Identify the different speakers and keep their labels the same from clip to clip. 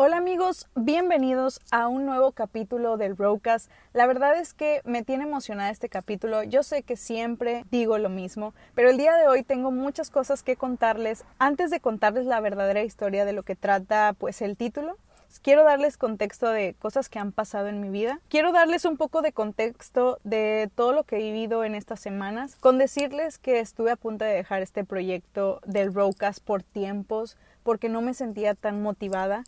Speaker 1: Hola amigos, bienvenidos a un nuevo capítulo del Rocas. La verdad es que me tiene emocionada este capítulo. Yo sé que siempre digo lo mismo, pero el día de hoy tengo muchas cosas que contarles. Antes de contarles la verdadera historia de lo que trata pues el título, quiero darles contexto de cosas que han pasado en mi vida. Quiero darles un poco de contexto de todo lo que he vivido en estas semanas, con decirles que estuve a punto de dejar este proyecto del Rocas por tiempos porque no me sentía tan motivada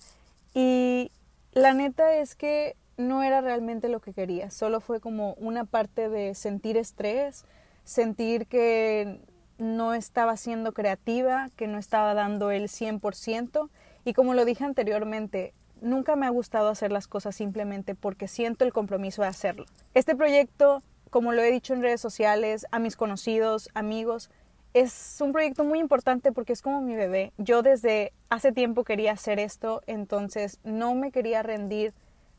Speaker 1: y la neta es que no era realmente lo que quería, solo fue como una parte de sentir estrés, sentir que no estaba siendo creativa, que no estaba dando el 100% y como lo dije anteriormente, nunca me ha gustado hacer las cosas simplemente porque siento el compromiso de hacerlo. Este proyecto, como lo he dicho en redes sociales, a mis conocidos, amigos, es un proyecto muy importante porque es como mi bebé. Yo desde hace tiempo quería hacer esto, entonces no me quería rendir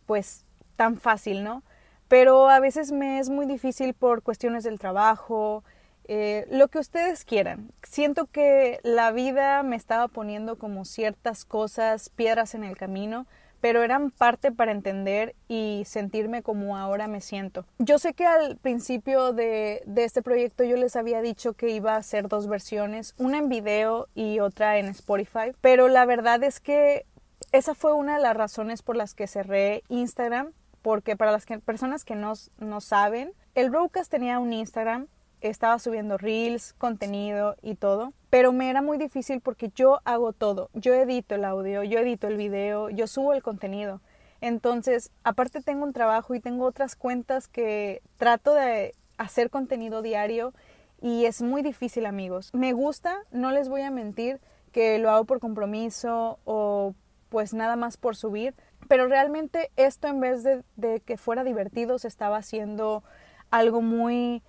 Speaker 1: pues tan fácil, ¿no? Pero a veces me es muy difícil por cuestiones del trabajo, eh, lo que ustedes quieran. Siento que la vida me estaba poniendo como ciertas cosas, piedras en el camino, pero eran parte para entender y sentirme como ahora me siento. Yo sé que al principio de, este proyecto yo les había dicho que iba a hacer dos versiones, una en video y otra en Spotify, pero la verdad es que esa fue una de las razones por las que cerré Instagram, porque para las personas que no, no saben, el Broadcast tenía un Instagram estaba subiendo reels, contenido y todo, pero me era muy difícil porque yo hago todo, yo edito el audio, yo edito el video, yo subo el contenido. Entonces, aparte tengo un trabajo y tengo otras cuentas que trato de hacer contenido diario y es muy difícil amigos. Me gusta, no les voy a mentir, que lo hago por compromiso o pues nada más por subir, pero realmente esto en vez de, de que fuera divertido se estaba haciendo algo muy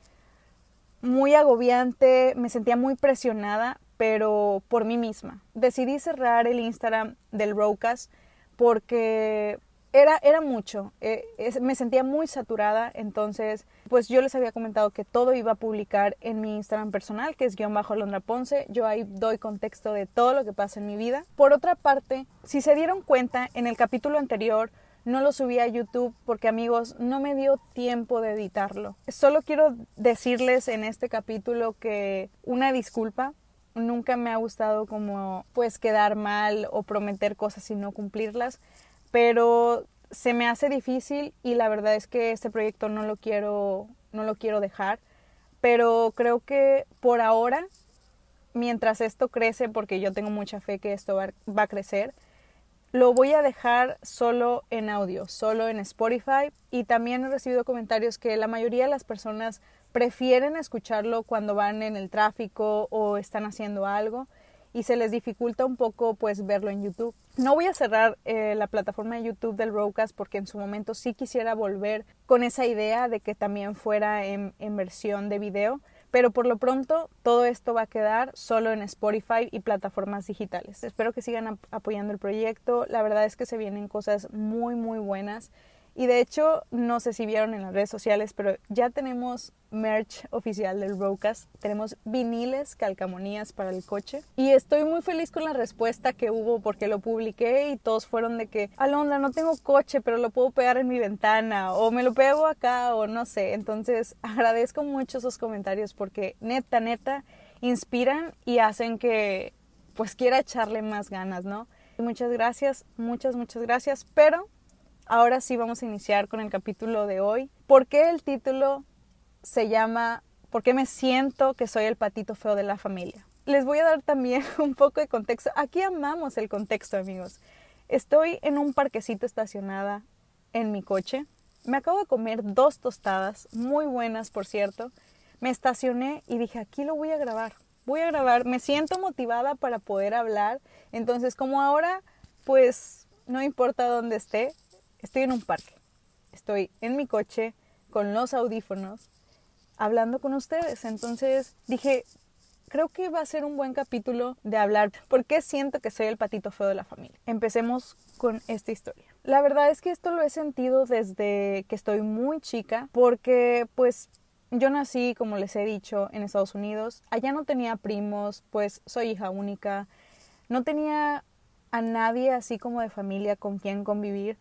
Speaker 1: muy agobiante, me sentía muy presionada, pero por mí misma. Decidí cerrar el Instagram del Rocas porque era, era mucho, eh, me sentía muy saturada, entonces pues yo les había comentado que todo iba a publicar en mi Instagram personal, que es guion bajo Londra Ponce, yo ahí doy contexto de todo lo que pasa en mi vida. Por otra parte, si se dieron cuenta, en el capítulo anterior no lo subí a YouTube porque amigos no me dio tiempo de editarlo. Solo quiero decirles en este capítulo que una disculpa. Nunca me ha gustado como pues quedar mal o prometer cosas y no cumplirlas, pero se me hace difícil y la verdad es que este proyecto no lo quiero no lo quiero dejar, pero creo que por ahora mientras esto crece porque yo tengo mucha fe que esto va, va a crecer, lo voy a dejar solo en audio, solo en Spotify y también he recibido comentarios que la mayoría de las personas prefieren escucharlo cuando van en el tráfico o están haciendo algo y se les dificulta un poco pues verlo en YouTube. No voy a cerrar eh, la plataforma de YouTube del Rocas porque en su momento sí quisiera volver con esa idea de que también fuera en versión de video, pero por lo pronto todo esto va a quedar solo en Spotify y plataformas digitales. Espero que sigan apoyando el proyecto. La verdad es que se vienen cosas muy muy buenas. Y de hecho, no sé si vieron en las redes sociales, pero ya tenemos merch oficial del Rocas. Tenemos viniles, calcamonías para el coche. Y estoy muy feliz con la respuesta que hubo porque lo publiqué y todos fueron de que, Alondra, no tengo coche, pero lo puedo pegar en mi ventana o me lo pego acá o no sé. Entonces, agradezco mucho esos comentarios porque neta, neta, inspiran y hacen que pues quiera echarle más ganas, ¿no? Muchas gracias, muchas, muchas gracias, pero ahora sí vamos a iniciar con el capítulo de hoy. ¿Por qué el título se llama ¿Por qué me siento que soy el patito feo de la familia? Les voy a dar también un poco de contexto. Aquí amamos el contexto, amigos. Estoy en un parquecito estacionada en mi coche. Me acabo de comer dos tostadas, muy buenas por cierto. Me estacioné y dije, aquí lo voy a grabar. Voy a grabar, me siento motivada para poder hablar. Entonces, como ahora, pues no importa dónde esté, estoy en un parque, estoy en mi coche con los audífonos hablando con ustedes. Entonces dije, creo que va a ser un buen capítulo de hablar por qué siento que soy el patito feo de la familia. Empecemos con esta historia. La verdad es que esto lo he sentido desde que estoy muy chica porque pues yo nací, como les he dicho, en Estados Unidos. Allá no tenía primos, pues soy hija única. No tenía a nadie así como de familia con quien convivir.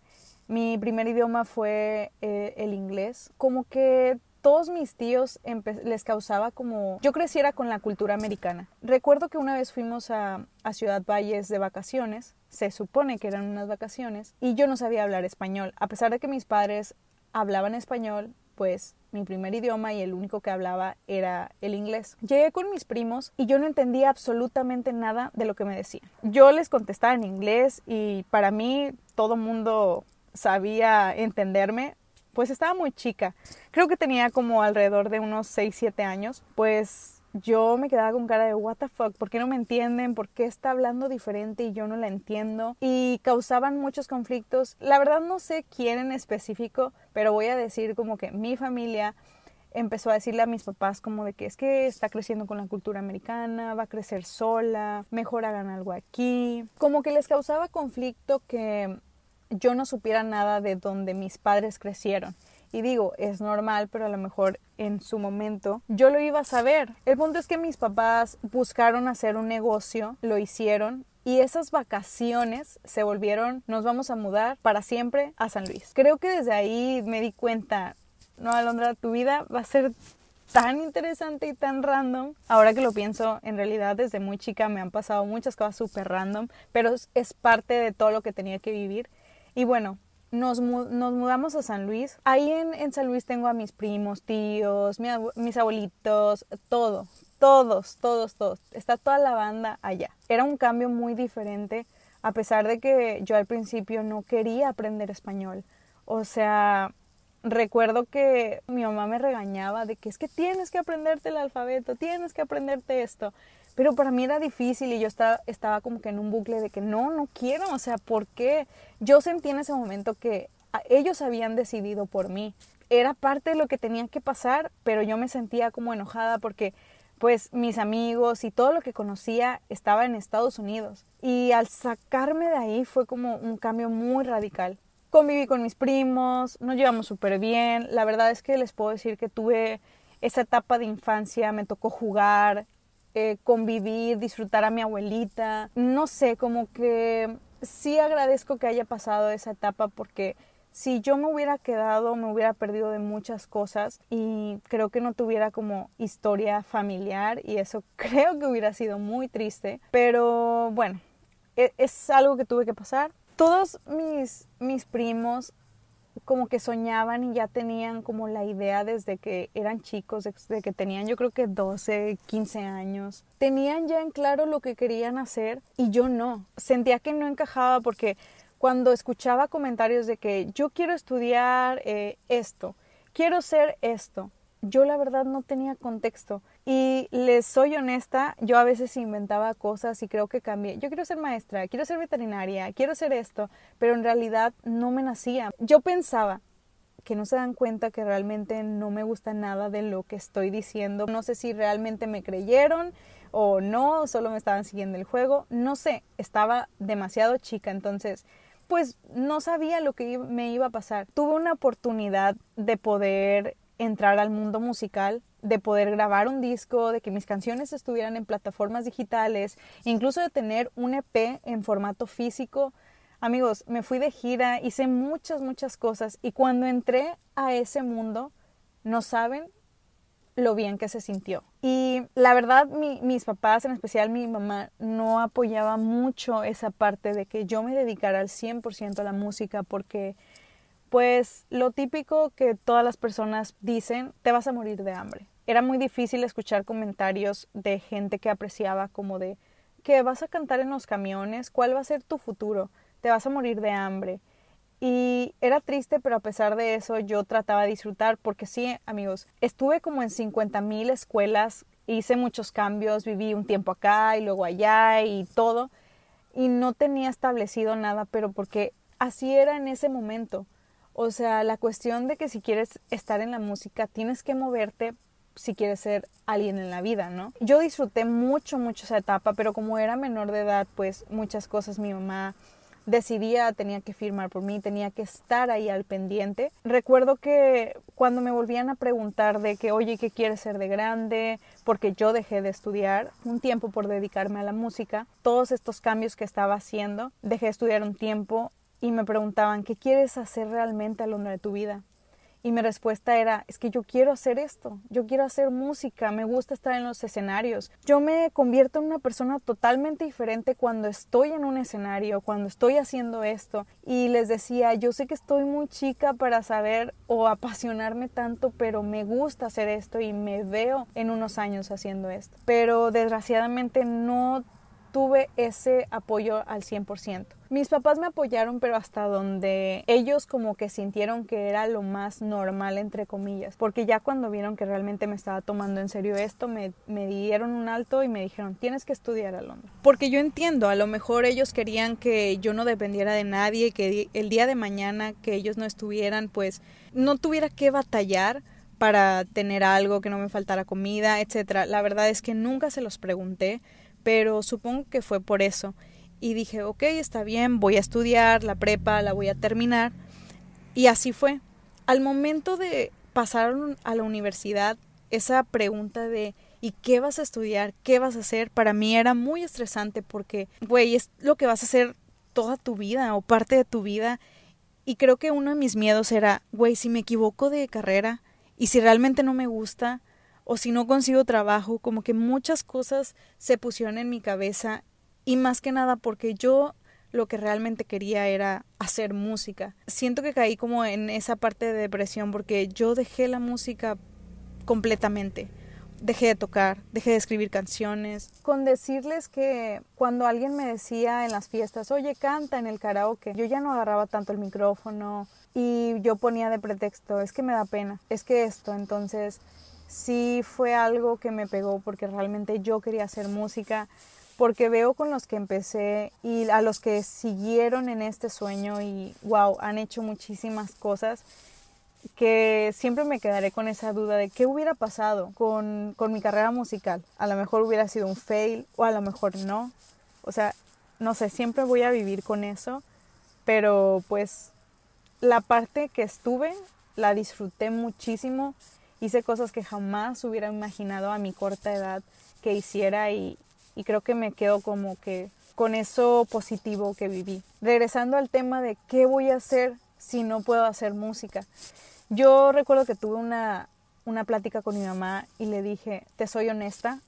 Speaker 1: Mi primer idioma fue eh, el inglés. Como que todos mis tíos les causaba como yo creciera con la cultura americana. Recuerdo que una vez fuimos a, a, Ciudad Valles de vacaciones, se supone que eran unas vacaciones, y yo no sabía hablar español. A pesar de que mis padres hablaban español, pues mi primer idioma y el único que hablaba era el inglés. Llegué con mis primos y yo no entendía absolutamente nada de lo que me decían. Yo les contestaba en inglés y para mí todo mundo sabía entenderme, pues estaba muy chica. Creo que tenía como alrededor de unos 6, 7 años. Pues yo me quedaba con cara de what the fuck, ¿por qué no me entienden? ¿Por qué está hablando diferente y yo no la entiendo? Y causaban muchos conflictos. La verdad no sé quién en específico, pero voy a decir como que mi familia empezó a decirle a mis papás como de que es que está creciendo con la cultura americana, va a crecer sola, mejor hagan algo aquí. Como que les causaba conflicto que yo no supiera nada de donde mis padres crecieron. Y digo, es normal, pero a lo mejor en su momento yo lo iba a saber. El punto es que mis papás buscaron hacer un negocio, lo hicieron y esas vacaciones se volvieron, nos vamos a mudar para siempre a San Luis. Creo que desde ahí me di cuenta, no, Alondra, tu vida va a ser tan interesante y tan random. Ahora que lo pienso, en realidad desde muy chica me han pasado muchas cosas súper random, pero es parte de todo lo que tenía que vivir. Y bueno, nos, mudamos a San Luis. Ahí en, San Luis tengo a mis primos, tíos, mis abuelitos, todo, todos, todos, todos. Está toda la banda allá. Era un cambio muy diferente, a pesar de que yo al principio no quería aprender español. O sea, recuerdo que mi mamá me regañaba de que es que tienes que aprenderte el alfabeto, tienes que aprenderte esto. Pero para mí era difícil y yo estaba, estaba como que en un bucle de que no, no quiero, o sea, ¿por qué? Yo sentí en ese momento que ellos habían decidido por mí. Era parte de lo que tenía que pasar, pero yo me sentía como enojada porque pues mis amigos y todo lo que conocía estaba en Estados Unidos. Y al sacarme de ahí fue como un cambio muy radical. Conviví con mis primos, nos llevamos súper bien. La verdad es que les puedo decir que tuve esa etapa de infancia, me tocó jugar, eh, convivir, disfrutar a mi abuelita. No sé, como que sí agradezco que haya pasado esa etapa porque si yo me hubiera quedado, me hubiera perdido de muchas cosas y creo que no tuviera como historia familiar y eso creo que hubiera sido muy triste. Pero bueno, e, es, algo que tuve que pasar. Todos mis, mis primos como que soñaban y ya tenían como la idea desde que eran chicos, desde que tenían yo creo que 12, 15 años. Tenían ya en claro lo que querían hacer y yo no. Sentía que no encajaba porque cuando escuchaba comentarios de que yo quiero estudiar eh, esto, quiero ser esto, yo la verdad no tenía contexto. Y les soy honesta, yo a veces inventaba cosas y creo que cambié. Yo quiero ser maestra, quiero ser veterinaria, quiero ser esto, pero en realidad no me nacía. Yo pensaba que no se dan cuenta que realmente no me gusta nada de lo que estoy diciendo. No sé si realmente me creyeron o no, solo me estaban siguiendo el juego. No sé, estaba demasiado chica, entonces pues no sabía lo que me iba a pasar. Tuve una oportunidad de poder entrar al mundo musical, de poder grabar un disco, de que mis canciones estuvieran en plataformas digitales, incluso de tener un EP en formato físico. Amigos, me fui de gira, hice muchas, muchas cosas y cuando entré a ese mundo, no saben lo bien que se sintió. Y la verdad, mis papás, en especial mi mamá, no apoyaba mucho esa parte de que yo me dedicara al 100% a la música porque pues lo típico que todas las personas dicen, te vas a morir de hambre. Era muy difícil escuchar comentarios de gente que apreciaba como de que vas a cantar en los camiones, cuál va a ser tu futuro, te vas a morir de hambre. Y era triste, pero a pesar de eso yo trataba de disfrutar porque sí, amigos, estuve como en 50 mil escuelas, hice muchos cambios, viví un tiempo acá y luego allá y todo, y no tenía establecido nada, pero porque así era en ese momento. O sea, la cuestión de que si quieres estar en la música, tienes que moverte si quieres ser alguien en la vida, ¿no? Yo disfruté mucho, mucho esa etapa, pero como era menor de edad, pues muchas cosas mi mamá decidía tenía que firmar por mí, tenía que estar ahí al pendiente. Recuerdo que cuando me volvían a preguntar de que, oye, ¿qué quieres ser de grande? Porque yo dejé de estudiar un tiempo por dedicarme a la música, todos estos cambios que estaba haciendo, dejé de estudiar un tiempo y me preguntaban, ¿qué quieres hacer realmente a lo largo de tu vida? Y mi respuesta era, es que yo quiero hacer esto, yo quiero hacer música, me gusta estar en los escenarios. Yo me convierto en una persona totalmente diferente cuando estoy en un escenario, cuando estoy haciendo esto. Y les decía, yo sé que estoy muy chica para saber o apasionarme tanto, pero me gusta hacer esto y me veo en unos años haciendo esto. Pero desgraciadamente no tuve ese apoyo al 100%. Mis papás me apoyaron, pero hasta donde ellos como que sintieron que era lo más normal, entre comillas, porque ya cuando vieron que realmente me estaba tomando en serio esto, me, me dieron un alto y me dijeron, tienes que estudiar a Londres. Porque yo entiendo, a lo mejor ellos querían que yo no dependiera de nadie, que el día de mañana que ellos no estuvieran, pues no tuviera que batallar para tener algo, que no me faltara comida, etcétera. La verdad es que nunca se los pregunté pero supongo que fue por eso. Y dije, ok, está bien, voy a estudiar la prepa, la voy a terminar. Y así fue. Al momento de pasar a la universidad, esa pregunta de ¿y qué vas a estudiar? ¿Qué vas a hacer? Para mí era muy estresante porque, güey, es lo que vas a hacer toda tu vida o parte de tu vida. Y creo que uno de mis miedos era, güey, si me equivoco de carrera y si realmente no me gusta, o si no consigo trabajo, como que muchas cosas se pusieron en mi cabeza y más que nada porque yo lo que realmente quería era hacer música. Siento que caí como en esa parte de depresión porque yo dejé la música completamente. Dejé de tocar, dejé de escribir canciones. Con decirles que cuando alguien me decía en las fiestas, oye, canta en el karaoke, yo ya no agarraba tanto el micrófono y yo ponía de pretexto, es que me da pena, es que esto, entonces sí fue algo que me pegó porque realmente yo quería hacer música, porque veo con los que empecé y a los que siguieron en este sueño y wow, han hecho muchísimas cosas que siempre me quedaré con esa duda de qué hubiera pasado con, con mi carrera musical. A lo mejor hubiera sido un fail o a lo mejor no. O sea, no sé, siempre voy a vivir con eso, pero pues la parte que estuve la disfruté muchísimo hice cosas que jamás hubiera imaginado a mi corta edad que hiciera y, creo que me quedo como que con eso positivo que viví. Regresando al tema de qué voy a hacer si no puedo hacer música. Yo recuerdo que tuve una, una plática con mi mamá y le dije, te soy honesta,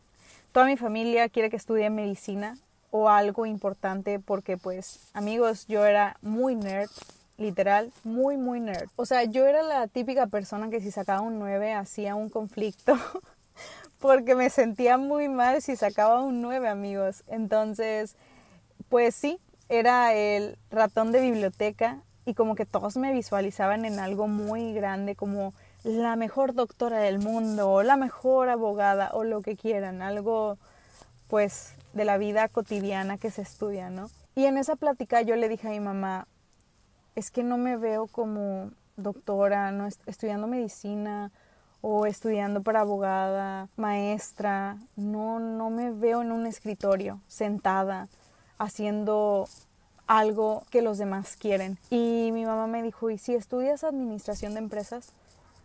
Speaker 1: toda mi familia quiere que estudie medicina o algo importante porque pues amigos, yo era muy nerd, literal, muy, muy nerd. O sea, yo era la típica persona que si sacaba un 9 hacía un conflicto, porque me sentía muy mal si sacaba un 9, amigos. Entonces, pues sí, era el ratón de biblioteca y como que todos me visualizaban en algo muy grande, como la mejor doctora del mundo, o la mejor abogada, o lo que quieran, algo pues de la vida cotidiana que se estudia, ¿no? Y en esa plática yo le dije a mi mamá, es que no me veo como doctora, no estudiando medicina o estudiando para abogada, maestra, no no me veo en un escritorio sentada haciendo algo que los demás quieren. Y mi mamá me dijo, "¿Y si estudias administración de empresas?"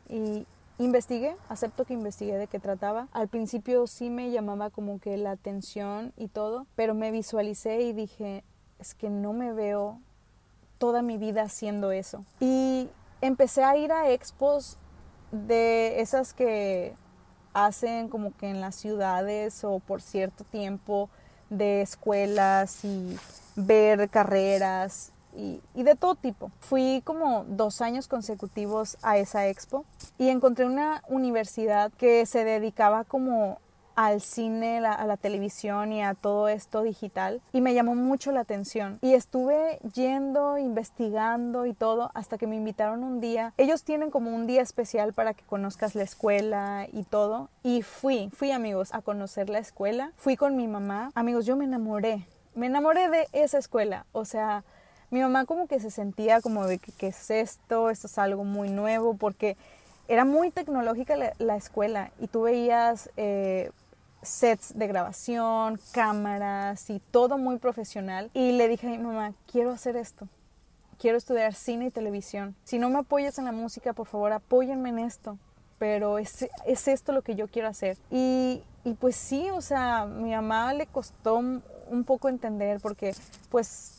Speaker 1: Y investigué, acepto que investigué de qué trataba. Al principio sí me llamaba como que la atención y todo, pero me visualicé y dije, es que no me veo toda mi vida haciendo eso. Y empecé a ir a expos de esas que hacen como que en las ciudades o por cierto tiempo de escuelas y ver carreras y, de todo tipo. Fui como dos años consecutivos a esa expo y encontré una universidad que se dedicaba como al cine, a la televisión y a todo esto digital y me llamó mucho la atención. Y estuve yendo, investigando y todo hasta que me invitaron un día. Ellos tienen como un día especial para que conozcas la escuela y todo. Y fui, fui amigos a conocer la escuela, fui con mi mamá, amigos, yo me enamoré, me enamoré de esa escuela, o sea, mi mamá como que se sentía como de que qué es esto, esto es algo muy nuevo porque era muy tecnológica la, escuela y tú veías eh, sets de grabación, cámaras y todo muy profesional. Y le dije a mi mamá, quiero hacer esto. Quiero estudiar cine y televisión. Si no me apoyas en la música, por favor, apóyenme en esto. Pero es, es esto lo que yo quiero hacer. Y, y pues sí, o sea, mi mamá le costó un poco entender porque pues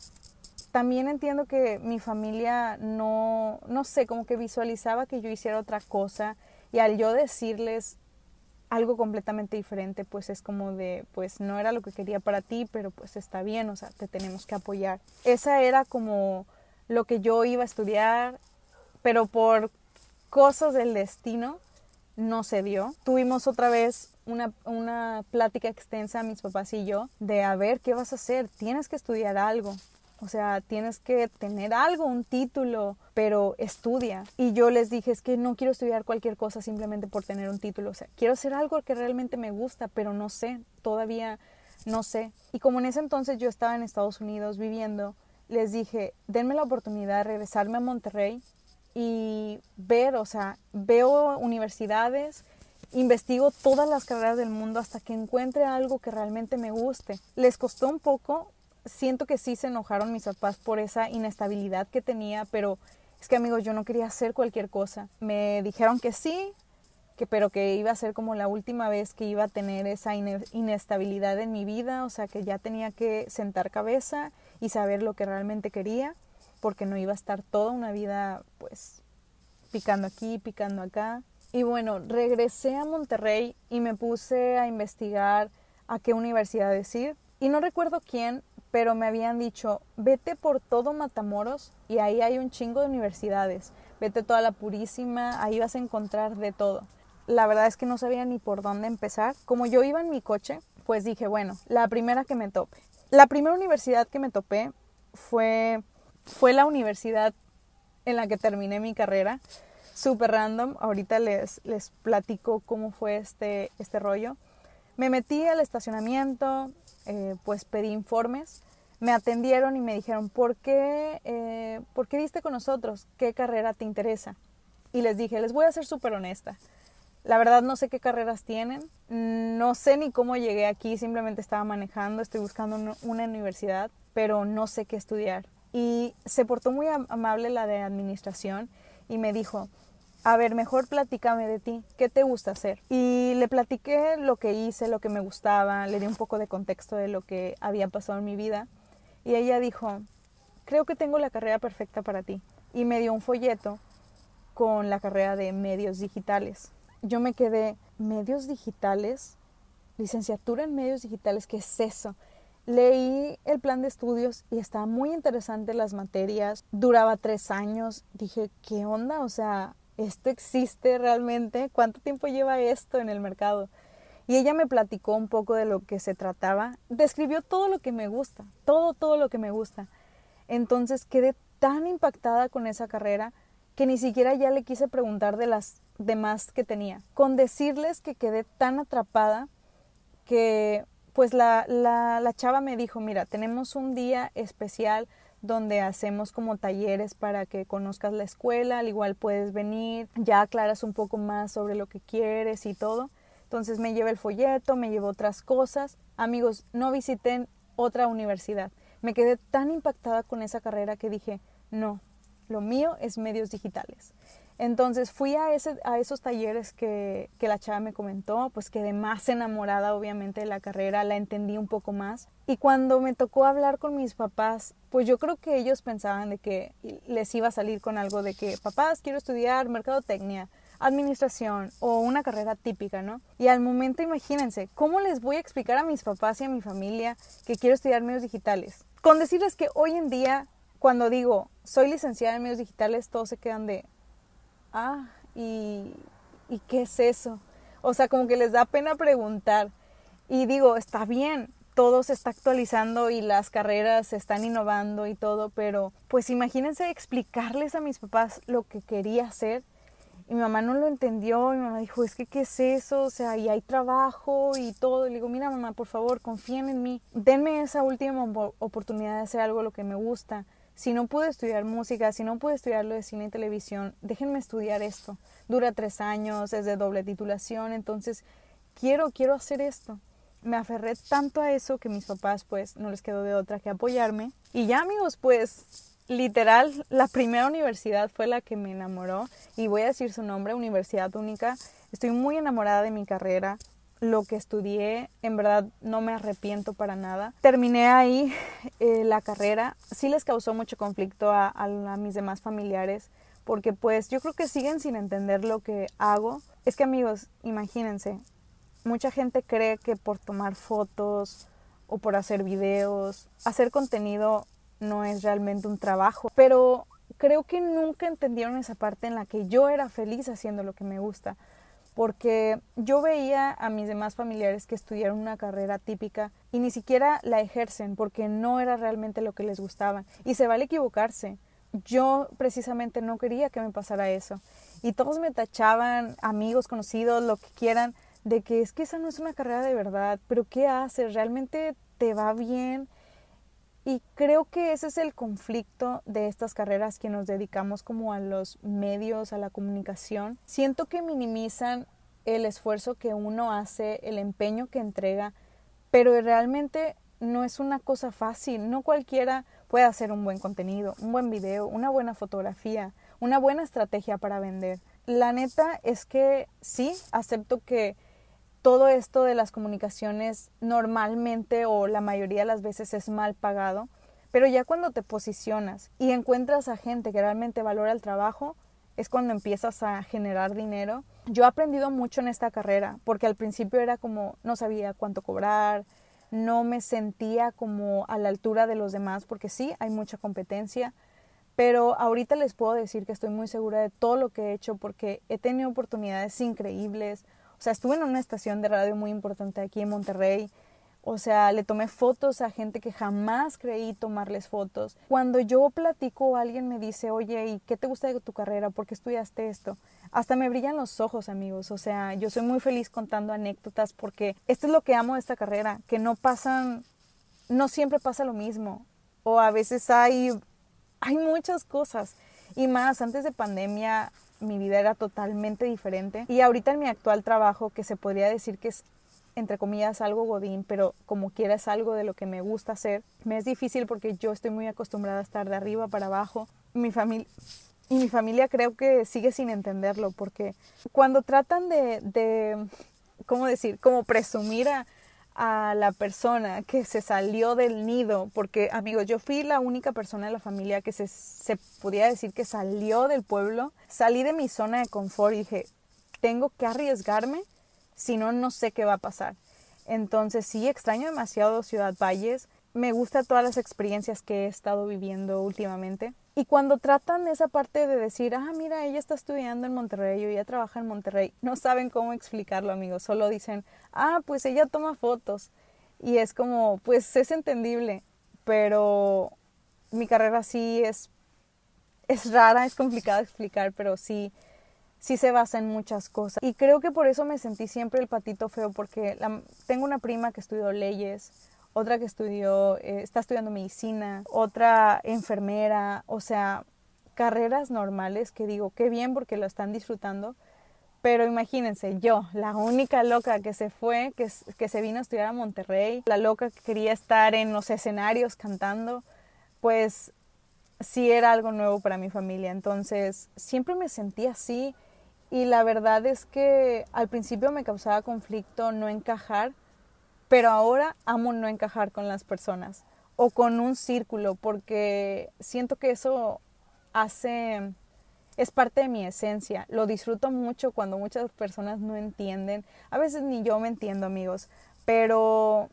Speaker 1: también entiendo que mi familia no, no sé, como que visualizaba que yo hiciera otra cosa y al yo decirles algo completamente diferente, pues es como de, pues no era lo que quería para ti, pero pues está bien, o sea, te tenemos que apoyar. Esa era como lo que yo iba a estudiar, pero por cosas del destino no se dio. Tuvimos otra vez una, una plática extensa, mis papás y yo, de a ver qué vas a hacer, tienes que estudiar algo. O sea, tienes que tener algo, un título, pero estudia. Y yo les dije, es que no quiero estudiar cualquier cosa simplemente por tener un título. O sea, quiero hacer algo que realmente me gusta, pero no sé, todavía no sé. Y como en ese entonces yo estaba en Estados Unidos viviendo, les dije, denme la oportunidad de regresarme a Monterrey y ver, o sea, veo universidades, investigo todas las carreras del mundo hasta que encuentre algo que realmente me guste. Les costó un poco, siento que sí se enojaron mis papás por esa inestabilidad que tenía, pero es que amigos, yo no quería hacer cualquier cosa. Me dijeron que sí, que pero que iba a ser como la última vez que iba a tener esa inestabilidad en mi vida, o sea, que ya tenía que sentar cabeza y saber lo que realmente quería, porque no iba a estar toda una vida pues picando aquí, picando acá. Y bueno, regresé a Monterrey y me puse a investigar a qué universidad ir. Y no recuerdo quién, pero me habían dicho, vete por todo Matamoros y ahí hay un chingo de universidades. Vete toda la Purísima, ahí vas a encontrar de todo. La verdad es que no sabía ni por dónde empezar. Como yo iba en mi coche, pues dije, bueno, la primera que me tope. La primera universidad que me topé fue, fue la universidad en la que terminé mi carrera. Súper random. Ahorita les, les platico cómo fue este, este rollo. Me metí al estacionamiento, eh, pues pedí informes, me atendieron y me dijeron, ¿por qué, eh, ¿por qué diste con nosotros? ¿Qué carrera te interesa? Y les dije, les voy a ser súper honesta. La verdad no sé qué carreras tienen, no sé ni cómo llegué aquí, simplemente estaba manejando, estoy buscando una universidad, pero no sé qué estudiar. Y se portó muy amable la de administración y me dijo, a ver, mejor platícame de ti, ¿qué te gusta hacer? Y le platiqué lo que hice, lo que me gustaba, le di un poco de contexto de lo que había pasado en mi vida. Y ella dijo, creo que tengo la carrera perfecta para ti. Y me dio un folleto con la carrera de medios digitales. Yo me quedé, medios digitales, licenciatura en medios digitales, ¿qué es eso? Leí el plan de estudios y estaba muy interesante las materias. Duraba tres años. Dije, ¿qué onda? O sea, ¿esto existe realmente? ¿Cuánto tiempo lleva esto en el mercado? Y ella me platicó un poco de lo que se trataba, describió todo lo que me gusta, todo, todo lo que me gusta. Entonces quedé tan impactada con esa carrera que ni siquiera ya le quise preguntar de las demás que tenía. Con decirles que quedé tan atrapada que pues la, la, la chava me dijo, mira, tenemos un día especial donde hacemos como talleres para que conozcas la escuela, al igual puedes venir, ya aclaras un poco más sobre lo que quieres y todo. Entonces me llevé el folleto, me llevo otras cosas. Amigos, no visiten otra universidad. Me quedé tan impactada con esa carrera que dije, no, lo mío es medios digitales. Entonces fui a, esos talleres que, que, la chava me comentó, pues quedé más enamorada obviamente de la carrera, la entendí un poco más. Y cuando me tocó hablar con mis papás, pues yo creo que ellos pensaban de que les iba a salir con algo de que, papás, quiero estudiar mercadotecnia, administración o una carrera típica, ¿no? Y al momento imagínense, ¿cómo les voy a explicar a mis papás y a mi familia que quiero estudiar medios digitales? Con decirles que hoy en día, cuando digo, soy licenciada en medios digitales, todos se quedan de, ah, ¿y, ¿y qué es eso? O sea, como que les da pena preguntar. Y digo, está bien, todo se está actualizando y las carreras se están innovando y todo, pero pues imagínense explicarles a mis papás lo que quería hacer. Y mi mamá no lo entendió, mi mamá dijo, es que qué es eso, o sea, y hay trabajo y todo. Y le digo, mira mamá, por favor, confíen en mí, denme esa última oportunidad de hacer algo lo que me gusta si no pude estudiar música, si no pude estudiar lo de cine y televisión, déjenme estudiar esto. Dura tres años, es de doble titulación, entonces quiero, quiero hacer esto. me aferré tanto a eso que mis papás pues no les quedó de otra que apoyarme. Y ya amigos, pues literal, la primera universidad fue la que me enamoró y voy a decir su nombre, Universidad Única. Estoy muy enamorada de mi carrera, lo que estudié, en verdad no me arrepiento para nada. Terminé ahí eh, la carrera, sí les causó mucho conflicto a, a, mis demás familiares, porque pues yo creo que siguen sin entender lo que hago. Es que amigos, imagínense, mucha gente cree que por tomar fotos o por hacer videos, hacer contenido no es realmente un trabajo, pero creo que nunca entendieron esa parte en la que yo era feliz haciendo lo que me gusta porque yo veía a mis demás familiares que estudiaron una carrera típica y ni siquiera la ejercen porque no era realmente lo que les gustaba. Y se vale equivocarse. Yo precisamente no quería que me pasara eso. Y todos me tachaban, amigos, conocidos, lo que quieran, de que es que esa no es una carrera de verdad, pero ¿qué haces? ¿Realmente te va bien? Y creo que ese es el conflicto de estas carreras que nos dedicamos como a los medios, a la comunicación. Siento que minimizan el esfuerzo que uno hace, el empeño que entrega, pero realmente no es una cosa fácil. No cualquiera puede hacer un buen contenido, un buen video, una buena fotografía, una buena estrategia para vender. La neta es que sí, acepto que todo esto de las comunicaciones normalmente o la mayoría de las veces es mal pagado, pero ya cuando te posicionas y encuentras a gente que realmente valora el trabajo, es cuando empiezas a generar dinero. Yo he aprendido mucho en esta carrera, porque al principio era como no sabía cuánto cobrar, no me sentía como a la altura de los demás, porque sí, hay mucha competencia, pero ahorita les puedo decir que estoy muy segura de todo lo que he hecho porque he tenido oportunidades increíbles, o sea, estuve en una estación de radio muy importante aquí en Monterrey. O sea, le tomé fotos a gente que jamás creí tomarles fotos. Cuando yo platico, alguien me dice, oye, ¿y qué te gusta de tu carrera? ¿Por qué estudiaste esto? Hasta me brillan los ojos, amigos. O sea, yo soy muy feliz contando anécdotas porque esto es lo que amo de esta carrera, que no pasan, no siempre pasa lo mismo. O a veces hay, hay muchas cosas. Y más, antes de pandemia, mi vida era totalmente diferente. Y ahorita en mi actual trabajo, que se podría decir que es, entre comillas, algo godín, pero como quiera es algo de lo que me gusta hacer, me es difícil porque yo estoy muy acostumbrada a estar de arriba para abajo. Mi familia... Y mi familia creo que sigue sin entenderlo, porque cuando tratan de, de ¿cómo decir? Como presumir a, a la persona que se salió del nido, porque amigos, yo fui la única persona de la familia que se, se podía decir que salió del pueblo, salí de mi zona de confort y dije, tengo que arriesgarme, si no, no sé qué va a pasar. Entonces sí, extraño demasiado Ciudad Valles, me gusta todas las experiencias que he estado viviendo últimamente. Y cuando tratan esa parte de decir, ah, mira, ella está estudiando en Monterrey o ella trabaja en Monterrey, no saben cómo explicarlo, amigos. Solo dicen, ah, pues ella toma fotos. Y es como, pues es entendible, pero mi carrera sí es, es rara, es complicada de explicar, pero sí, sí se basa en muchas cosas. Y creo que por eso me sentí siempre el patito feo, porque tengo una prima que estudió leyes, otra que estudió, eh, está estudiando medicina, otra enfermera, o sea, carreras normales que digo, qué bien porque lo están disfrutando, pero imagínense, yo, la única loca que se fue, que, que se vino a estudiar a Monterrey, la loca que quería estar en los escenarios cantando, pues sí era algo nuevo para mi familia. Entonces, siempre me sentí así y la verdad es que al principio me causaba conflicto no encajar, pero ahora amo no encajar con las personas o con un círculo porque siento que eso hace es parte de mi esencia. Lo disfruto mucho cuando muchas personas no entienden. A veces ni yo me entiendo, amigos, pero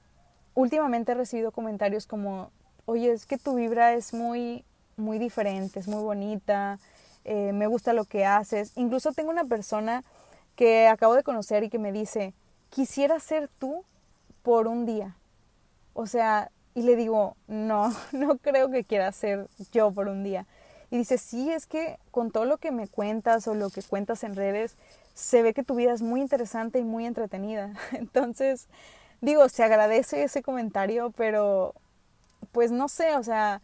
Speaker 1: últimamente he recibido comentarios como, oye, es que tu vibra es muy, muy diferente, es muy bonita, eh, me gusta lo que haces. Incluso tengo una persona que acabo de conocer y que me dice, quisiera ser tú por un día. O sea, y le digo, no, no creo que quiera ser yo por un día. Y dice, sí, es que con todo lo que me cuentas o lo que cuentas en redes, se ve que tu vida es muy interesante y muy entretenida. Entonces, digo, se agradece ese comentario, pero pues no sé, o sea,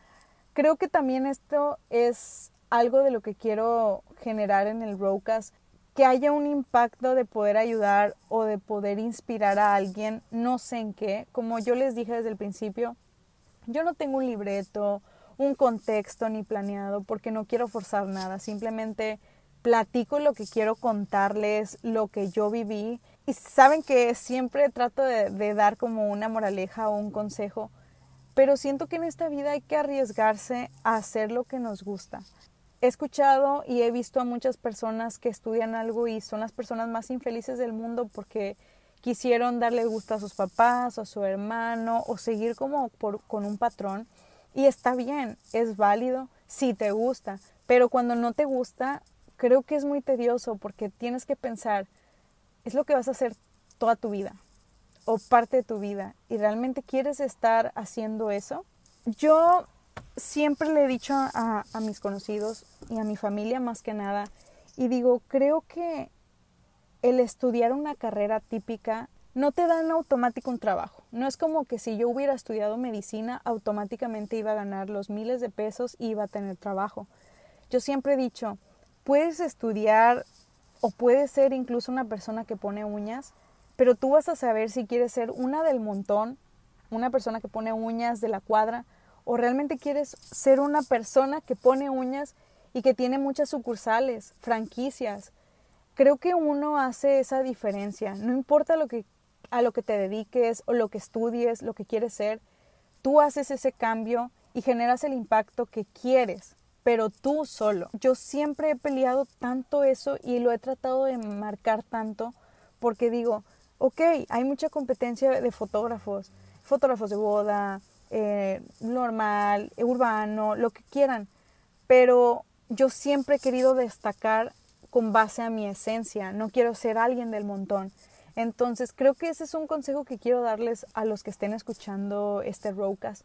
Speaker 1: creo que también esto es algo de lo que quiero generar en el broadcast que haya un impacto de poder ayudar o de poder inspirar a alguien, no sé en qué. Como yo les dije desde el principio, yo no tengo un libreto, un contexto ni planeado porque no quiero forzar nada, simplemente platico lo que quiero contarles, lo que yo viví y saben que siempre trato de, dar como una moraleja o un consejo, pero siento que en esta vida hay que arriesgarse a hacer lo que nos gusta. He escuchado y he visto a muchas personas que estudian algo y son las personas más infelices del mundo porque quisieron darle gusto a sus papás o a su hermano o seguir como con un patrón. Y está bien, es válido si te gusta, pero cuando no te gusta, creo que es muy tedioso porque tienes que pensar, es lo que vas a hacer toda tu vida o parte de tu vida y realmente quieres estar haciendo eso. Yo siempre le he dicho a, mis conocidos y a mi familia más que nada y digo, creo que el estudiar una carrera típica no te da en automático un trabajo. No es como que si yo hubiera estudiado medicina, automáticamente iba a ganar los miles de pesos y iba a tener trabajo. Yo siempre he dicho, puedes estudiar o puedes ser incluso una persona que pone uñas, pero tú vas a saber si quieres ser una del montón, una persona que pone uñas de la cuadra, o realmente quieres ser una persona que pone uñas y que tiene muchas sucursales, franquicias, creo que uno hace esa diferencia. No importa lo que, a lo que te dediques o lo que estudies, lo que quieres ser, tú haces ese cambio y generas el impacto que quieres, pero tú solo. Yo siempre he peleado tanto eso y lo he tratado de marcar tanto porque digo, ok, hay mucha competencia de fotógrafos, fotógrafos de boda, eh, normal, urbano, lo que quieran, pero yo siempre he querido destacar con base a mi esencia, no quiero ser alguien del montón. Entonces creo que ese es un consejo que quiero darles a los que estén escuchando este Rocas,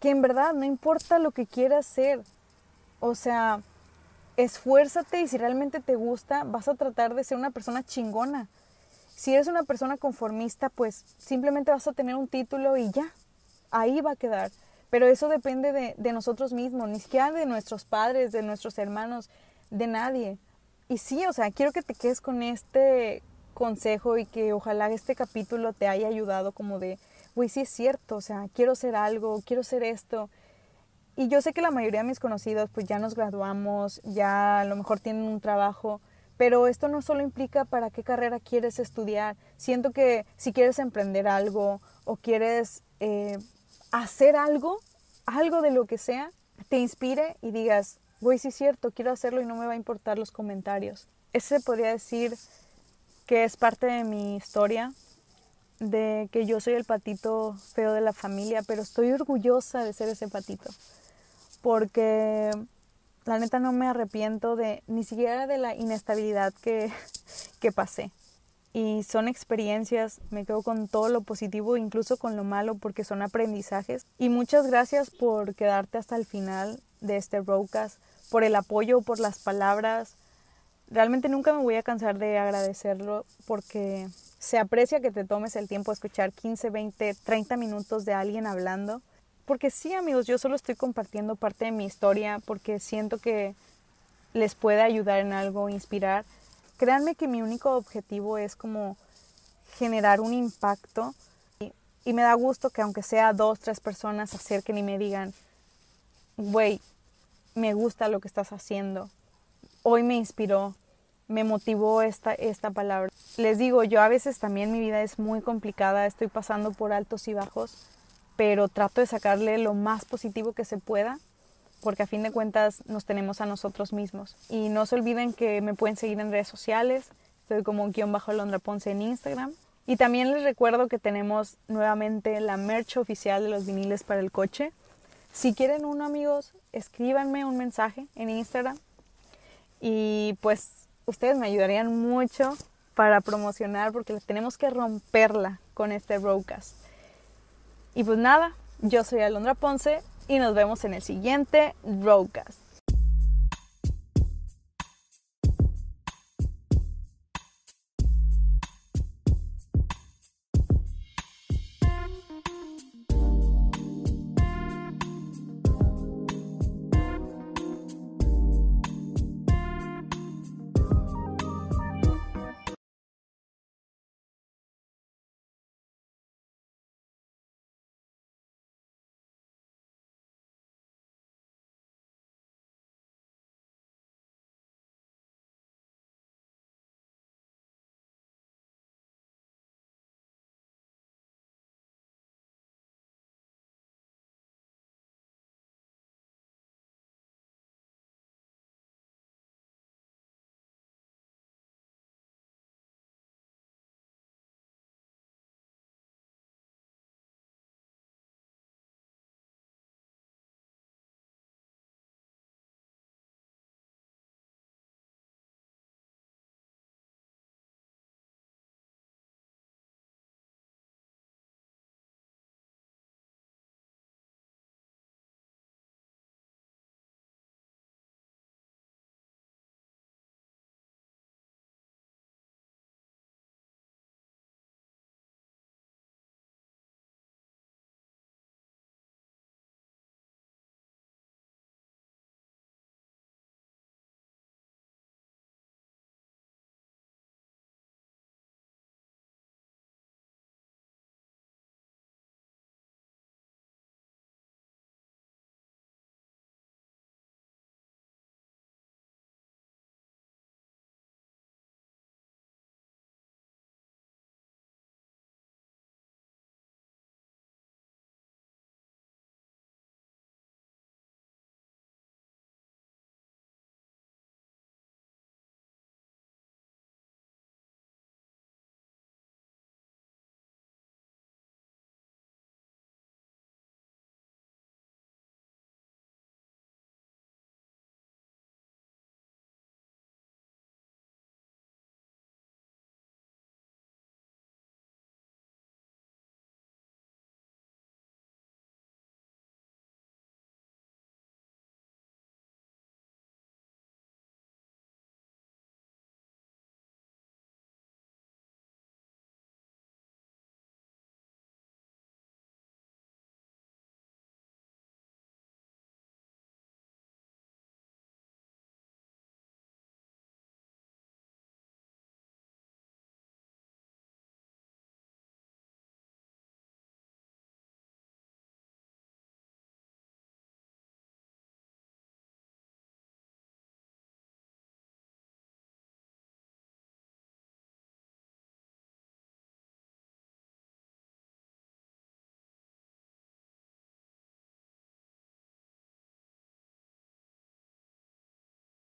Speaker 1: que en verdad no importa lo que quieras ser, o sea, esfuérzate y si realmente te gusta, vas a tratar de ser una persona chingona. Si eres una persona conformista, pues simplemente vas a tener un título y ya, ahí va a quedar. Pero eso depende de, nosotros mismos, ni siquiera de nuestros padres, de nuestros hermanos, de nadie y sí, o sea, quiero que te quedes con este consejo y que ojalá este capítulo te haya ayudado como de, güey, sí es cierto, o sea, quiero ser algo, quiero ser esto. Y yo sé que la mayoría de mis conocidos pues ya nos graduamos, ya a lo mejor tienen un trabajo, pero esto no solo implica para qué carrera quieres estudiar. Siento que si quieres emprender algo o quieres eh, hacer algo, algo de lo que sea, te inspire y digas, güey, sí es cierto, quiero hacerlo y no me va a importar los comentarios. Ese podría decir que es parte de mi historia, de que yo soy el patito feo de la familia, pero estoy orgullosa de ser ese patito, porque la neta no me arrepiento de ni siquiera de la inestabilidad que, que pasé. Y son experiencias, me quedo con todo lo positivo, incluso con lo malo, porque son aprendizajes. Y muchas gracias por quedarte hasta el final de este broadcast por el apoyo, por las palabras. Realmente nunca me voy a cansar de agradecerlo porque se aprecia que te tomes el tiempo de escuchar 15, 20, 30 minutos de alguien hablando. Porque sí, amigos, yo solo estoy compartiendo parte de mi historia porque siento que les puede ayudar en algo, inspirar. Créanme que mi único objetivo es como generar un impacto y, y me da gusto que aunque sea dos, tres personas se acerquen y me digan, güey, me gusta lo que estás haciendo. Hoy me inspiró, me motivó esta, esta palabra. Les digo, yo a veces también mi vida es muy complicada, estoy pasando por altos y bajos, pero trato de sacarle lo más positivo que se pueda, porque a fin de cuentas nos tenemos a nosotros mismos. Y no se olviden que me pueden seguir en redes sociales, estoy como guion bajo Londra Ponce en Instagram. Y también les recuerdo que tenemos nuevamente la merch oficial de los viniles para el coche. Si quieren uno, amigos, escríbanme un mensaje en Instagram y pues ustedes me ayudarían mucho para promocionar porque tenemos que romperla con este broadcast. Y pues nada, yo soy Alondra Ponce y nos vemos en el siguiente broadcast.